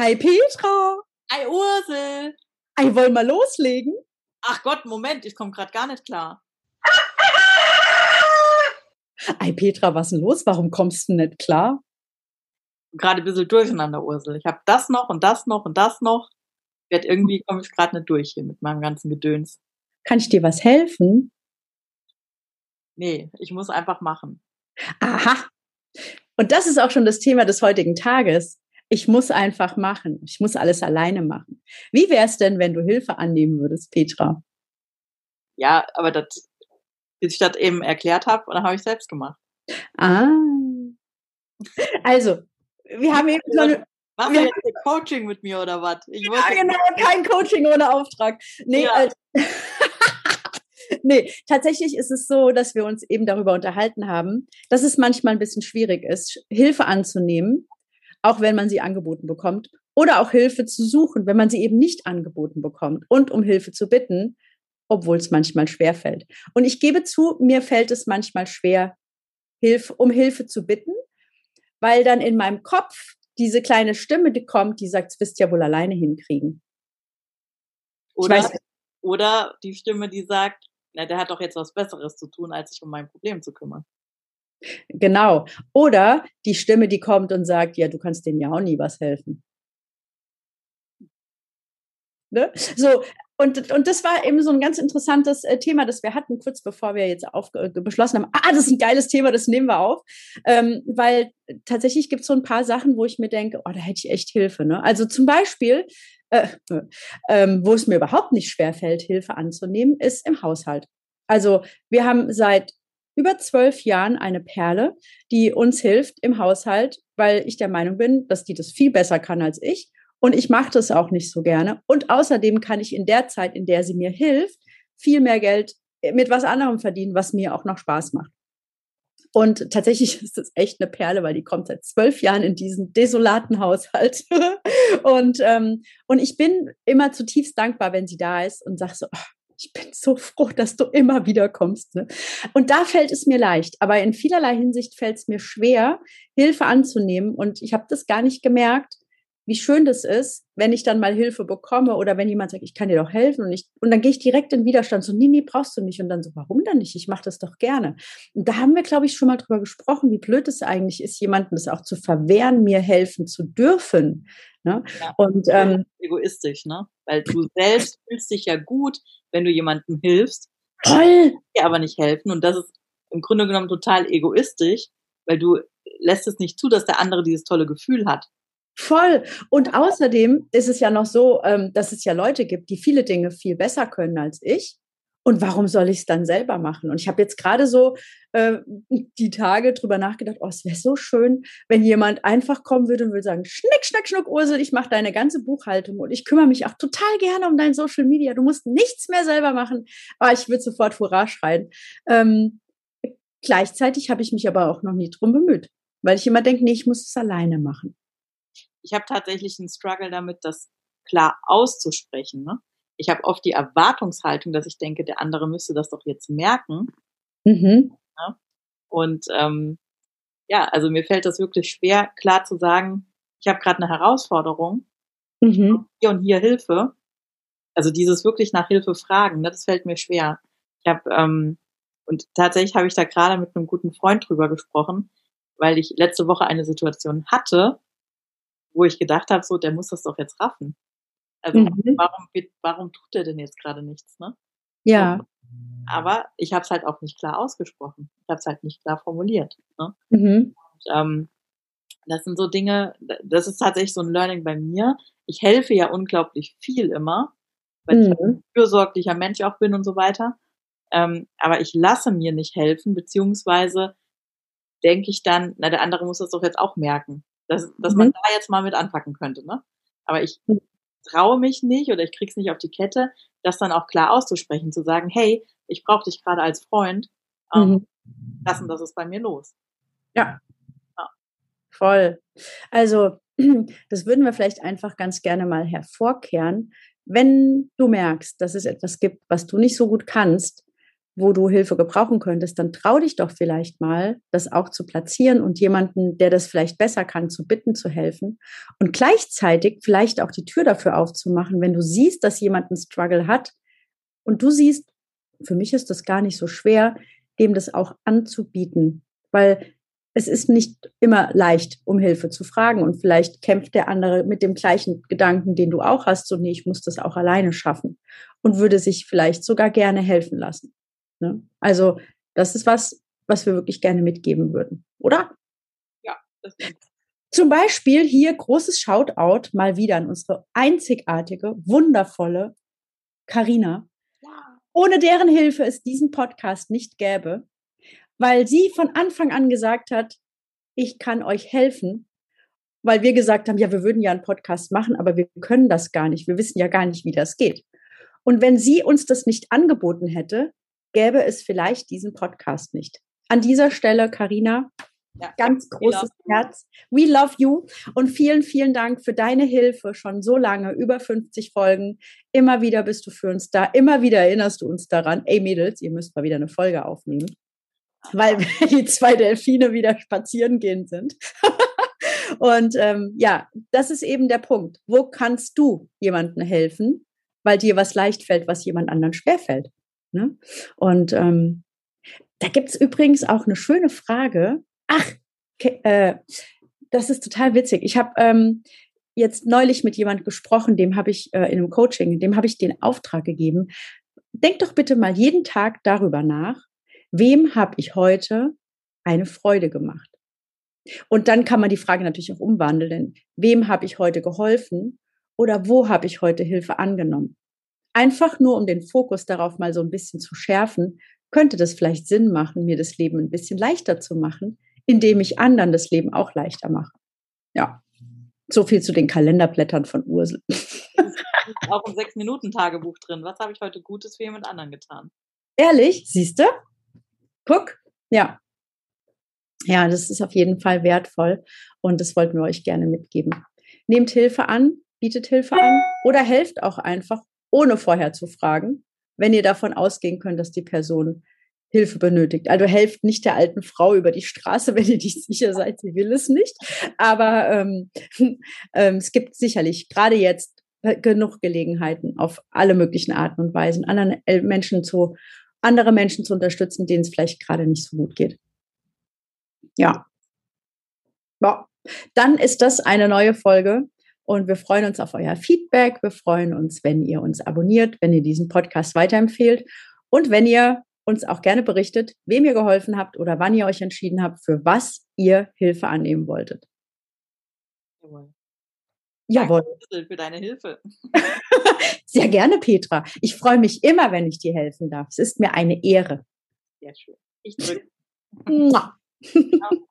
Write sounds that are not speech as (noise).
Ei Petra. Ei Ursel. Ei, wollen wir loslegen? Ach Gott, Moment, ich komme gerade gar nicht klar. (laughs) Ei Petra, was ist denn los? Warum kommst du nicht klar? Gerade ein bisschen durcheinander, Ursel. Ich habe das noch und das noch und das noch. Werd irgendwie komme ich gerade nicht durch hier mit meinem ganzen Gedöns. Kann ich dir was helfen? Nee, ich muss einfach machen. Aha. Und das ist auch schon das Thema des heutigen Tages. Ich muss einfach machen. Ich muss alles alleine machen. Wie wäre es denn, wenn du Hilfe annehmen würdest, Petra? Ja, aber das, bis ich das eben erklärt habe, dann habe ich selbst gemacht. Ah. Also, wir haben eben so eine, Machst du jetzt ein Coaching mit mir oder was? ja, genau, kein Coaching ohne Auftrag. Nee, ja. äh, (laughs) nee, tatsächlich ist es so, dass wir uns eben darüber unterhalten haben, dass es manchmal ein bisschen schwierig ist, Hilfe anzunehmen, auch wenn man sie angeboten bekommt, oder auch Hilfe zu suchen, wenn man sie eben nicht angeboten bekommt und um Hilfe zu bitten, obwohl es manchmal schwer fällt. Und ich gebe zu, mir fällt es manchmal schwer, Hilfe, um Hilfe zu bitten, weil dann in meinem Kopf diese kleine Stimme, die kommt, die sagt, es wirst ja wohl alleine hinkriegen. Oder, oder die Stimme, die sagt, na, der hat doch jetzt was Besseres zu tun, als sich um mein Problem zu kümmern. Genau. Oder die Stimme, die kommt und sagt, ja, du kannst denen ja auch nie was helfen. Ne? So, und, und das war eben so ein ganz interessantes äh, Thema, das wir hatten, kurz bevor wir jetzt äh, beschlossen haben, ah, das ist ein geiles Thema, das nehmen wir auf. Ähm, weil tatsächlich gibt es so ein paar Sachen, wo ich mir denke, oh, da hätte ich echt Hilfe. Ne? Also zum Beispiel, äh, ähm, wo es mir überhaupt nicht schwer fällt, Hilfe anzunehmen, ist im Haushalt. Also wir haben seit über zwölf Jahren eine Perle, die uns hilft im Haushalt, weil ich der Meinung bin, dass die das viel besser kann als ich. Und ich mache das auch nicht so gerne. Und außerdem kann ich in der Zeit, in der sie mir hilft, viel mehr Geld mit was anderem verdienen, was mir auch noch Spaß macht. Und tatsächlich (laughs) ist das echt eine Perle, weil die kommt seit zwölf Jahren in diesen desolaten Haushalt. (laughs) und, ähm, und ich bin immer zutiefst dankbar, wenn sie da ist und sage so, oh, ich bin so froh, dass du immer wieder kommst. Ne? Und da fällt es mir leicht. Aber in vielerlei Hinsicht fällt es mir schwer, Hilfe anzunehmen. Und ich habe das gar nicht gemerkt, wie schön das ist, wenn ich dann mal Hilfe bekomme oder wenn jemand sagt, ich kann dir doch helfen und ich, und dann gehe ich direkt in Widerstand, so, nee, nee, brauchst du nicht. Und dann so, warum dann nicht? Ich mache das doch gerne. Und da haben wir, glaube ich, schon mal drüber gesprochen, wie blöd es eigentlich ist, jemandem das auch zu verwehren, mir helfen zu dürfen. Ne? Ja, und ähm, egoistisch, ne? Weil du selbst fühlst dich ja gut, wenn du jemandem hilfst. Toll! Dir aber nicht helfen. Und das ist im Grunde genommen total egoistisch, weil du lässt es nicht zu, dass der andere dieses tolle Gefühl hat. Voll. Und außerdem ist es ja noch so, ähm, dass es ja Leute gibt, die viele Dinge viel besser können als ich. Und warum soll ich es dann selber machen? Und ich habe jetzt gerade so äh, die Tage drüber nachgedacht, oh, es wäre so schön, wenn jemand einfach kommen würde und würde sagen, schnick, schnack, schnuck, Ursel, ich mache deine ganze Buchhaltung und ich kümmere mich auch total gerne um dein Social Media. Du musst nichts mehr selber machen. Aber ich würde sofort Hurra schreien. Ähm, gleichzeitig habe ich mich aber auch noch nie drum bemüht, weil ich immer denke, nee, ich muss es alleine machen ich habe tatsächlich einen Struggle damit, das klar auszusprechen. Ne? Ich habe oft die Erwartungshaltung, dass ich denke, der andere müsste das doch jetzt merken. Mhm. Ja? Und ähm, ja, also mir fällt das wirklich schwer, klar zu sagen, ich habe gerade eine Herausforderung, mhm. hier und hier Hilfe. Also dieses wirklich nach Hilfe fragen, ne, das fällt mir schwer. Ich habe ähm, und tatsächlich habe ich da gerade mit einem guten Freund drüber gesprochen, weil ich letzte Woche eine Situation hatte, wo ich gedacht habe, so, der muss das doch jetzt raffen. Also mhm. warum, warum tut er denn jetzt gerade nichts, ne? Ja. aber ich habe es halt auch nicht klar ausgesprochen. Ich habe es halt nicht klar formuliert. Ne? Mhm. Und, ähm, das sind so Dinge, das ist tatsächlich so ein Learning bei mir. Ich helfe ja unglaublich viel immer, weil mhm. ich ein fürsorglicher Mensch auch bin und so weiter. Ähm, aber ich lasse mir nicht helfen, beziehungsweise denke ich dann, na, der andere muss das doch jetzt auch merken dass, dass mhm. man da jetzt mal mit anpacken könnte. Ne? Aber ich mhm. Traue mich nicht oder ich krieg's nicht auf die Kette, das dann auch klar auszusprechen, zu sagen, hey, ich brauche dich gerade als Freund, ähm, mhm. das und das ist bei mir los. Ja. ja. Voll. Also, (clears throat) das würden wir vielleicht einfach ganz gerne mal hervorkehren. Wenn du merkst, dass es etwas gibt, was du nicht so gut kannst, wo du Hilfe gebrauchen könntest, dann trau dich doch vielleicht mal, das auch zu platzieren und jemanden, der das vielleicht besser kann, zu bitten, zu helfen und gleichzeitig vielleicht auch die Tür dafür aufzumachen, wenn du siehst, dass jemand einen Struggle hat und du siehst, für mich ist das gar nicht so schwer, dem das auch anzubieten, weil es ist nicht immer leicht, um Hilfe zu fragen. Und vielleicht kämpft der andere mit dem gleichen Gedanken, den du auch hast, so nee, ich muss das auch alleine schaffen und würde sich vielleicht sogar gerne helfen lassen. Ne? Also das ist was, was wir wirklich gerne mitgeben würden, oder? Ja, das stimmt. Zum Beispiel hier großes Shoutout mal wieder an unsere einzigartige, wundervolle Karina, ohne deren Hilfe es diesen Podcast nicht gäbe weil sie von Anfang an gesagt hat, ich kann euch helfen, weil wir gesagt haben, ja, wir würden ja einen Podcast machen, aber wir können das gar nicht. Wir wissen ja gar nicht, wie das geht. Und wenn sie uns das nicht angeboten hätte, gäbe es vielleicht diesen Podcast nicht. An dieser Stelle, Karina, ja, ganz großes Herz. We love you und vielen, vielen Dank für deine Hilfe schon so lange, über 50 Folgen. Immer wieder bist du für uns da. Immer wieder erinnerst du uns daran. Ey Mädels, ihr müsst mal wieder eine Folge aufnehmen weil (laughs) die zwei Delfine wieder spazieren gehen sind. (laughs) und ähm, ja, das ist eben der Punkt. Wo kannst du jemandem helfen, weil dir was leicht fällt, was jemand anderen schwerfällt? Ne? Und ähm, da gibt's übrigens auch eine schöne Frage. Ach, äh, das ist total witzig. Ich habe ähm, jetzt neulich mit jemand gesprochen, dem habe ich äh, in einem Coaching, dem habe ich den Auftrag gegeben. Denk doch bitte mal jeden Tag darüber nach, wem habe ich heute eine Freude gemacht? Und dann kann man die Frage natürlich auch umwandeln. Wem habe ich heute geholfen oder wo habe ich heute Hilfe angenommen? Einfach nur, um den Fokus darauf mal so ein bisschen zu schärfen, könnte das vielleicht Sinn machen, mir das Leben ein bisschen leichter zu machen, indem ich anderen das Leben auch leichter mache. Ja, so viel zu den Kalenderblättern von Ursel. auch im Sechs-Minuten-Tagebuch drin. Was habe ich heute Gutes für jemand anderen getan? Ehrlich, siehst du? Guck, ja. Ja, das ist auf jeden Fall wertvoll und das wollten wir euch gerne mitgeben. Nehmt Hilfe an, bietet Hilfe an oder helft auch einfach, ohne vorher zu fragen, wenn ihr davon ausgehen könnt, dass die Person Hilfe benötigt. Also helft nicht der alten Frau über die Straße, (laughs) wenn ihr nicht sicher seid, sie will es nicht. Aber ähm, (laughs) ähm, es gibt sicherlich gerade jetzt genug Gelegenheiten auf alle möglichen Arten und Weisen, anderen Menschen zu andere Menschen zu unterstützen, denen es vielleicht gerade nicht so gut geht. Ja. ja. Dann ist das eine neue Folge und wir freuen uns auf euer Feedback. Wir freuen uns, wenn ihr uns abonniert, wenn ihr diesen Podcast weiterempfehlt und wenn ihr uns auch gerne berichtet, wem ihr geholfen habt oder wann ihr euch entschieden habt, für was ihr Hilfe annehmen wolltet. Jawohl. Jawohl. Danke für deine Hilfe. (laughs) Sehr gerne, Petra. Ich freue mich immer, wenn ich dir helfen darf. Es ist mir eine Ehre. Sehr schön. Ich drücke. (laughs)